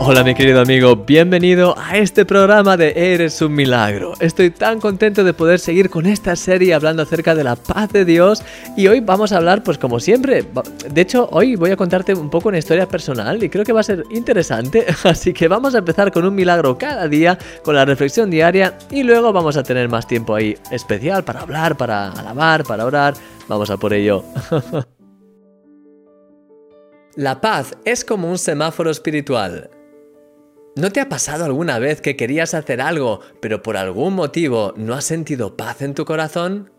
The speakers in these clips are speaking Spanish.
Hola mi querido amigo, bienvenido a este programa de Eres un Milagro. Estoy tan contento de poder seguir con esta serie hablando acerca de la paz de Dios y hoy vamos a hablar pues como siempre. De hecho, hoy voy a contarte un poco una historia personal y creo que va a ser interesante, así que vamos a empezar con un milagro cada día, con la reflexión diaria y luego vamos a tener más tiempo ahí especial para hablar, para alabar, para orar. Vamos a por ello. La paz es como un semáforo espiritual. ¿No te ha pasado alguna vez que querías hacer algo, pero por algún motivo no has sentido paz en tu corazón?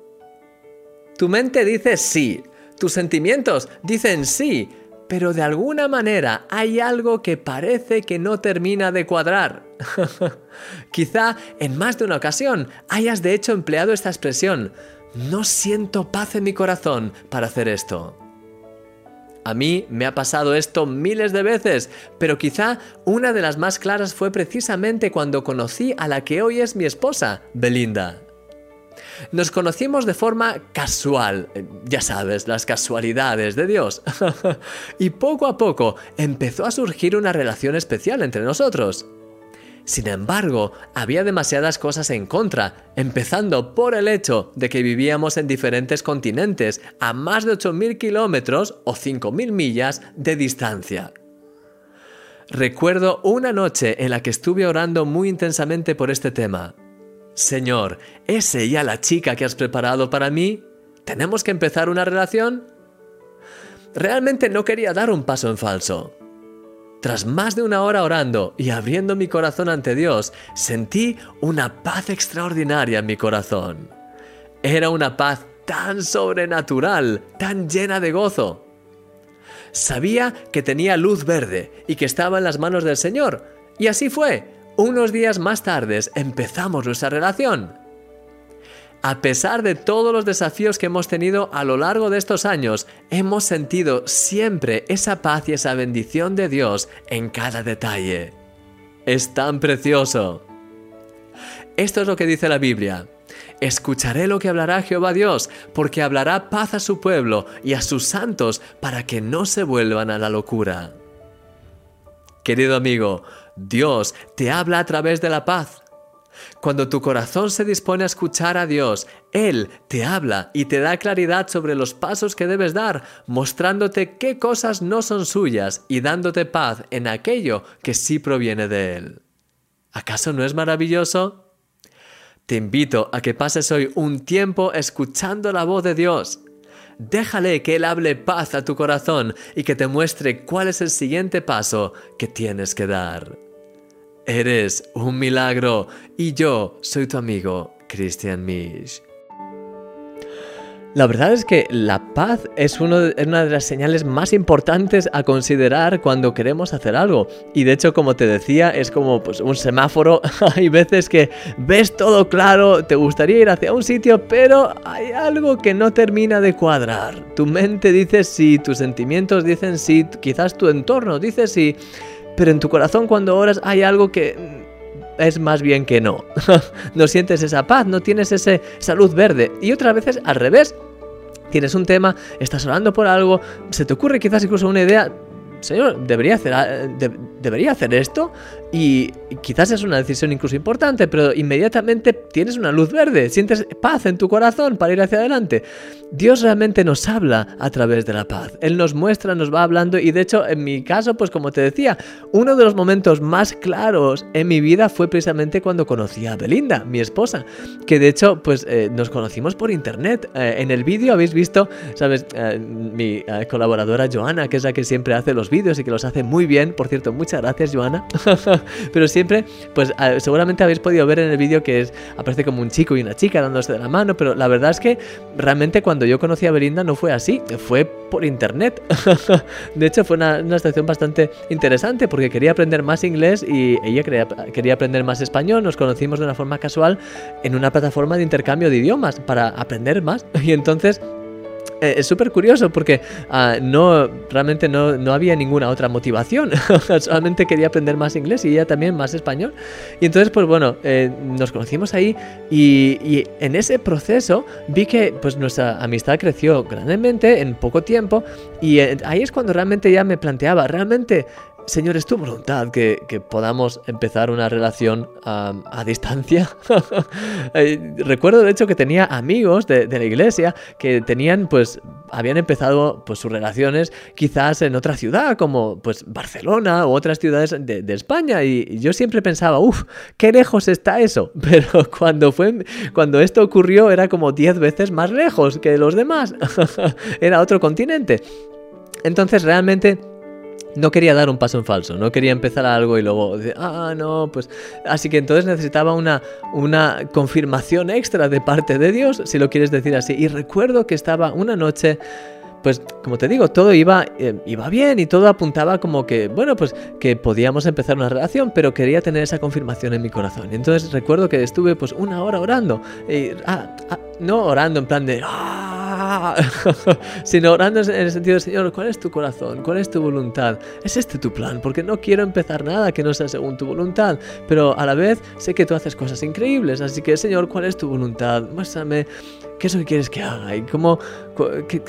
Tu mente dice sí, tus sentimientos dicen sí, pero de alguna manera hay algo que parece que no termina de cuadrar. Quizá en más de una ocasión hayas de hecho empleado esta expresión, no siento paz en mi corazón para hacer esto. A mí me ha pasado esto miles de veces, pero quizá una de las más claras fue precisamente cuando conocí a la que hoy es mi esposa, Belinda. Nos conocimos de forma casual, ya sabes, las casualidades de Dios. y poco a poco empezó a surgir una relación especial entre nosotros. Sin embargo, había demasiadas cosas en contra, empezando por el hecho de que vivíamos en diferentes continentes a más de 8.000 kilómetros o 5.000 millas de distancia. Recuerdo una noche en la que estuve orando muy intensamente por este tema. Señor, ¿es ella la chica que has preparado para mí? ¿Tenemos que empezar una relación? Realmente no quería dar un paso en falso. Tras más de una hora orando y abriendo mi corazón ante Dios, sentí una paz extraordinaria en mi corazón. Era una paz tan sobrenatural, tan llena de gozo. Sabía que tenía luz verde y que estaba en las manos del Señor. Y así fue. Unos días más tarde empezamos nuestra relación. A pesar de todos los desafíos que hemos tenido a lo largo de estos años, hemos sentido siempre esa paz y esa bendición de Dios en cada detalle. Es tan precioso. Esto es lo que dice la Biblia. Escucharé lo que hablará Jehová Dios, porque hablará paz a su pueblo y a sus santos para que no se vuelvan a la locura. Querido amigo, Dios te habla a través de la paz. Cuando tu corazón se dispone a escuchar a Dios, Él te habla y te da claridad sobre los pasos que debes dar, mostrándote qué cosas no son suyas y dándote paz en aquello que sí proviene de Él. ¿Acaso no es maravilloso? Te invito a que pases hoy un tiempo escuchando la voz de Dios. Déjale que Él hable paz a tu corazón y que te muestre cuál es el siguiente paso que tienes que dar. Eres un milagro y yo soy tu amigo Christian Misch. La verdad es que la paz es, una de las señales más importantes a considerar cuando queremos hacer algo. Y de hecho, como te decía, es como pues, un semáforo. hay veces que ves todo claro, te gustaría ir hacia un sitio, pero hay algo que no termina de cuadrar. Tu mente dice sí, tus sentimientos dicen sí, quizás tu entorno dice sí pero en tu corazón cuando oras hay algo que es más bien que no. no sientes esa paz, no tienes esa luz verde. Y otras veces al revés. Tienes un tema, estás orando por algo, se te ocurre quizás incluso una idea, Señor, debería hacer, debería hacer esto y quizás es una decisión incluso importante, pero inmediatamente tienes una luz verde, sientes paz en tu corazón para ir hacia adelante. Dios realmente nos habla a través de la paz. Él nos muestra, nos va hablando y de hecho en mi caso, pues como te decía, uno de los momentos más claros en mi vida fue precisamente cuando conocí a Belinda, mi esposa, que de hecho pues eh, nos conocimos por internet. Eh, en el vídeo habéis visto, sabes, eh, mi colaboradora Joana, que es la que siempre hace los vídeos y que los hace muy bien. Por cierto, muchas gracias Joana. Pero siempre, pues seguramente habéis podido ver en el vídeo que es, aparece como un chico y una chica dándose de la mano, pero la verdad es que realmente cuando yo conocí a Belinda no fue así, fue por internet. de hecho, fue una, una situación bastante interesante porque quería aprender más inglés y ella quería, quería aprender más español. Nos conocimos de una forma casual en una plataforma de intercambio de idiomas para aprender más. Y entonces es súper curioso porque ah, no, realmente no, no, había ninguna otra motivación. Solamente quería aprender más inglés y ella también más español. Y entonces, pues bueno, eh, nos conocimos ahí y, y, en ese proceso vi que pues nuestra amistad creció grandemente en poco tiempo y eh, ahí es cuando realmente ya me planteaba, realmente Señor, es tu voluntad que, podamos empezar una relación a distancia. Eh, recuerdo de hecho que tenía amigos de, la iglesia que tenían, pues, habían empezado pues, sus relaciones quizás en otra ciudad, como pues Barcelona u otras ciudades de, España. Y yo siempre pensaba, uff, qué lejos está eso. Pero cuando, fue, cuando esto ocurrió era como 10 veces más lejos que los demás. era otro continente. Entonces realmente no quería dar un paso en falso, no quería empezar algo y luego ah, no, pues... Así que entonces necesitaba una, una confirmación extra de parte de Dios, si lo quieres decir así. Y recuerdo que estaba una noche pues como te digo, todo iba, eh, iba bien y todo apuntaba como que, bueno, pues que podíamos empezar una relación, pero quería tener esa confirmación en mi corazón. Entonces recuerdo que estuve pues una hora orando, y, ah, ah, no orando en plan de, ah, sino orando en el sentido de, Señor, ¿cuál es tu corazón? ¿Cuál es tu voluntad? ¿Es este tu plan? Porque no quiero empezar nada que no sea según tu voluntad, pero a la vez sé que tú haces cosas increíbles, así que, Señor, ¿cuál es tu voluntad? Muéstrame qué es lo que quieres que haga y cómo, qué,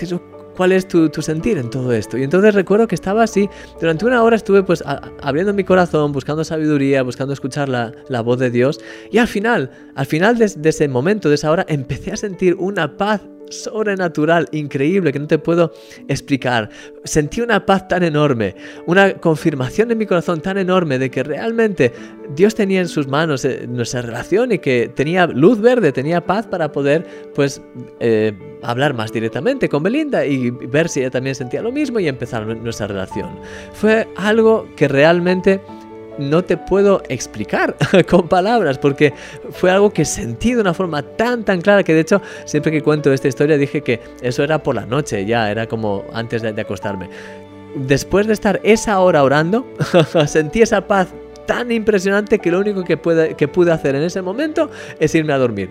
cuál es tu, sentir en todo esto. Y entonces recuerdo que estaba así, durante una hora estuve pues abriendo mi corazón, buscando sabiduría, buscando escuchar la, voz de Dios. Y al final, al final de, ese momento, de esa hora, empecé a sentir una paz sobrenatural, increíble, que no te puedo explicar. Sentí una paz tan enorme, una confirmación en mi corazón tan enorme de que realmente Dios tenía en sus manos eh, nuestra relación y que tenía luz verde, tenía paz para poder, pues, eh, hablar más directamente con Belinda y ver si ella también sentía lo mismo y empezar nuestra relación. Fue algo que realmente no te puedo explicar con palabras, porque fue algo que sentí de una forma tan, tan clara que de hecho, siempre que cuento esta historia dije que eso era por la noche, ya era como antes de, de acostarme. Después de estar esa hora orando, sentí esa paz tan impresionante que lo único que, pude, que pude hacer en ese momento es irme a dormir.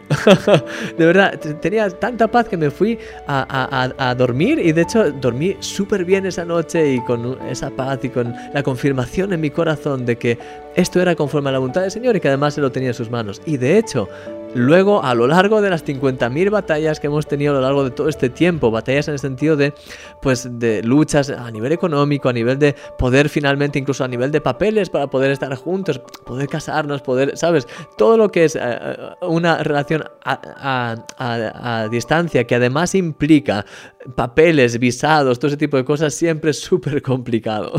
de verdad, tenía tanta paz que me fui a, a, a dormir y de hecho dormí súper bien esa noche y con esa paz y con la confirmación en mi corazón de que esto era conforme a la voluntad del Señor y que además se lo tenía en sus manos. Y de hecho, Luego, a lo largo de las 50.000 batallas que hemos tenido a lo largo de todo este tiempo, batallas en el sentido de, pues, de luchas a nivel económico, a nivel de poder finalmente, incluso a nivel de papeles para poder estar juntos, poder casarnos, poder, ¿sabes? Todo lo que es eh, eh, una relación a, distancia que además implica papeles, visados, todo ese tipo de cosas, siempre es súper complicado.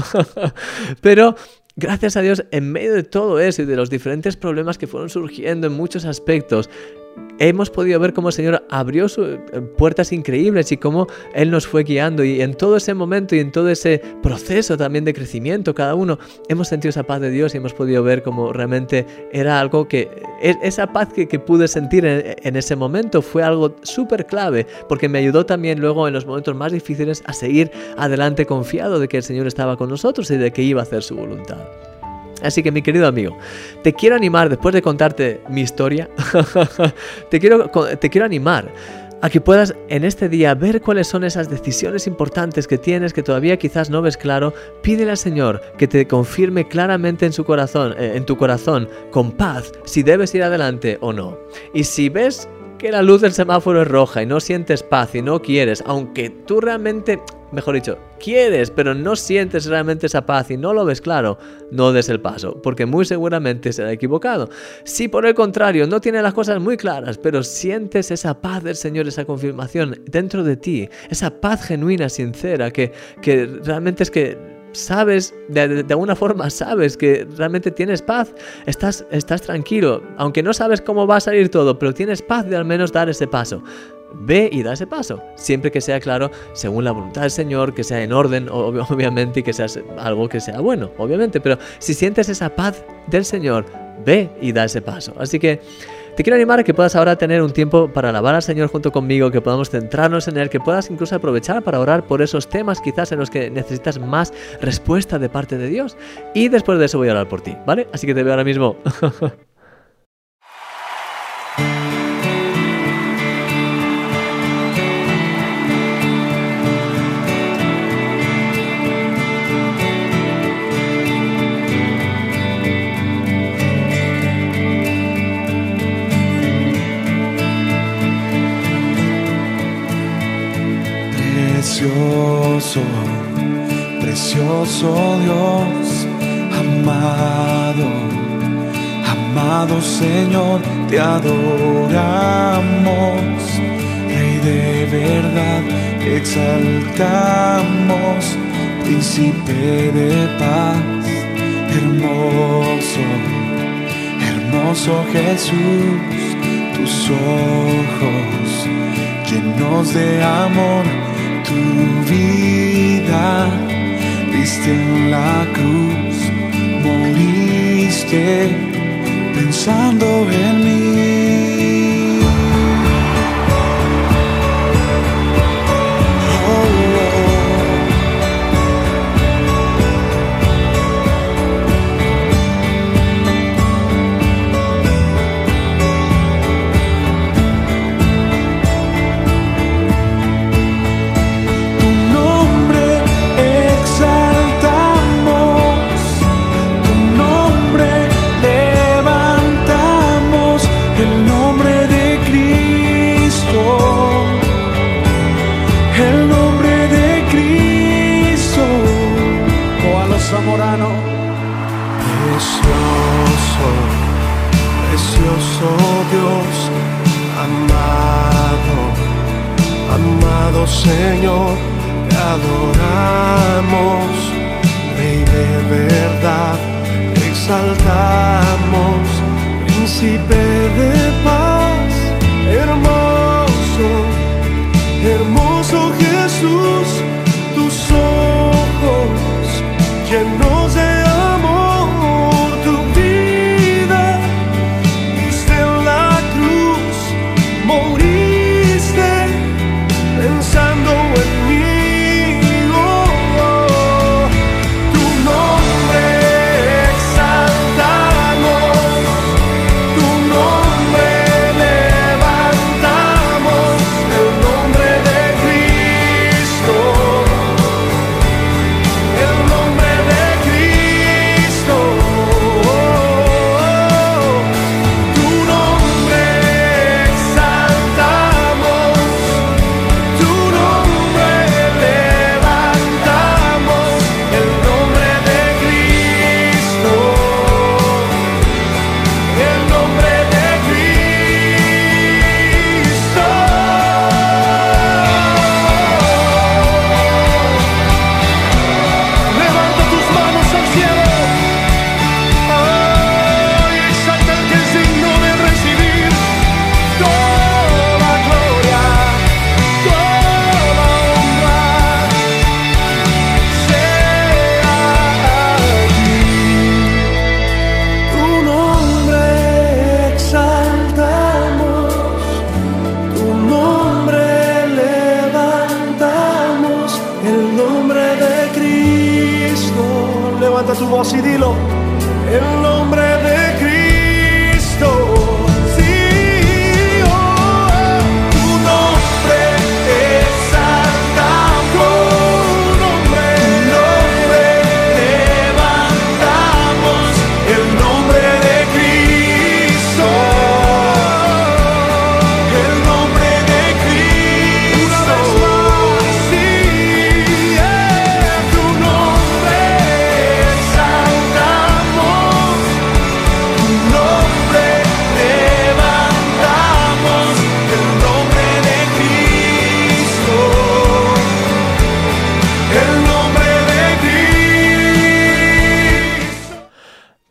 Pero gracias a Dios, en medio de todo eso y de los diferentes problemas que fueron surgiendo en muchos aspectos, hemos podido ver cómo el Señor abrió eh, puertas increíbles y cómo Él nos fue guiando. Y en todo ese momento y en todo ese proceso también de crecimiento, cada uno hemos sentido esa paz de Dios y hemos podido ver cómo realmente era algo que, e, esa paz que, pude sentir en, en, ese momento fue algo súper clave, porque me ayudó también luego en los momentos más difíciles a seguir adelante confiado de que el Señor estaba con nosotros y de que iba a hacer su voluntad. Así que mi querido amigo, te quiero animar, después de contarte mi historia, te, quiero, te quiero animar a que puedas en este día ver cuáles son esas decisiones importantes que tienes que todavía quizás no ves claro. Pídele al Señor que te confirme claramente en su corazón, eh, en tu corazón, con paz, si debes ir adelante o no. Y si ves que la luz del semáforo es roja y no sientes paz y no quieres, aunque tú realmente mejor dicho, quieres, pero no sientes realmente esa paz y no lo ves claro, no des el paso, porque muy seguramente será equivocado. Si por el contrario no tienes las cosas muy claras, pero sientes esa paz del Señor, esa confirmación dentro de ti, esa paz genuina, sincera, que, que realmente es que sabes, de, alguna forma sabes que realmente tienes paz, estás, estás tranquilo, aunque no sabes cómo va a salir todo, pero tienes paz de al menos dar ese paso ve y da ese paso. Siempre que sea claro, según la voluntad del Señor, que sea en orden, obviamente, y que sea algo que sea bueno, obviamente. Pero si sientes esa paz del Señor, ve y da ese paso. Así que te quiero animar a que puedas ahora tener un tiempo para alabar al Señor junto conmigo, que podamos centrarnos en Él, que puedas incluso aprovechar para orar por esos temas quizás en los que necesitas más respuesta de parte de Dios. Y después de eso voy a orar por ti, ¿vale? Así que te veo ahora mismo. hermoso, precioso Dios, amado, amado Señor, te adoramos, Rey de verdad, exaltamos, príncipe de paz, hermoso, hermoso Jesús, tus ojos llenos de amor, tu vida viste en la cruz, moriste pensando en mí.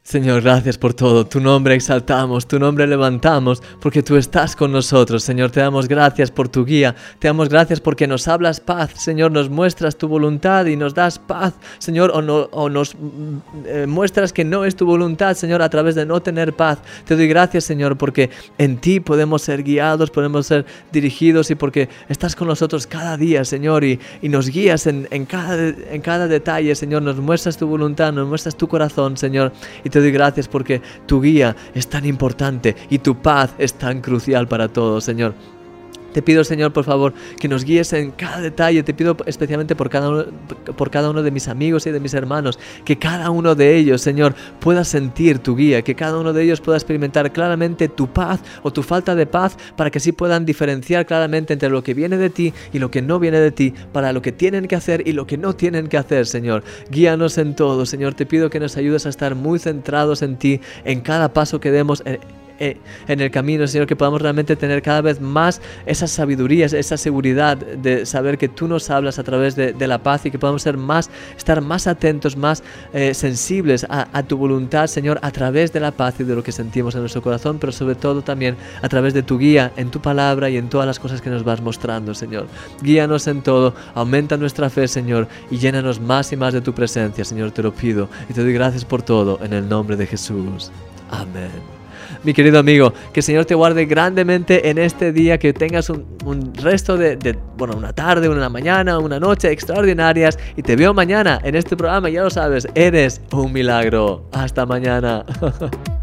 Señor, gracias por todo. Tu nombre exaltamos, tu nombre levantamos, porque tú estás con nosotros. Señor, te damos gracias por tu guía. Te damos gracias porque nos hablas paz. Señor, nos muestras tu voluntad y nos das paz. Señor, o, no- o nos mm, eh, muestras que no es tu voluntad, Señor, a través de no tener paz. Te doy gracias, Señor, porque en ti podemos ser guiados, podemos ser dirigidos y porque estás con nosotros cada día, Señor, y, y nos guías en, en cada, en cada detalle, Señor. Nos muestras tu voluntad, nos muestras tu corazón, Señor. Doy gracias porque tu guía es tan importante y tu paz es tan crucial para todos, Señor. Te pido, Señor, por favor, que nos guíes en cada detalle. Te pido especialmente por cada, uno, por cada uno de mis amigos y de mis hermanos, que cada uno de ellos, Señor, pueda sentir tu guía, que cada uno de ellos pueda experimentar claramente tu paz o tu falta de paz, para que así puedan diferenciar claramente entre lo que viene de ti y lo que no viene de ti, para lo que tienen que hacer y lo que no tienen que hacer, Señor. Guíanos en todo, Señor. Te pido que nos ayudes a estar muy centrados en ti, en cada paso que demos. Eh, en el camino, Señor, que podamos realmente tener cada vez más esa sabiduría, esa seguridad de saber que tú nos hablas a través de, la paz y que podamos ser más, estar más atentos, más eh, sensibles a, tu voluntad, Señor, a través de la paz y de lo que sentimos en nuestro corazón, pero sobre todo también a través de tu guía, en tu palabra y en todas las cosas que nos vas mostrando, Señor. Guíanos en todo, aumenta nuestra fe, Señor, y llénanos más y más de tu presencia, Señor, te lo pido y te doy gracias por todo en el nombre de Jesús. Amén mi querido amigo. Que el Señor te guarde grandemente en este día, que tengas un, resto de, de, bueno, una tarde, una mañana, una noche extraordinarias. Y te veo mañana en este programa, ya lo sabes, eres un milagro. Hasta mañana.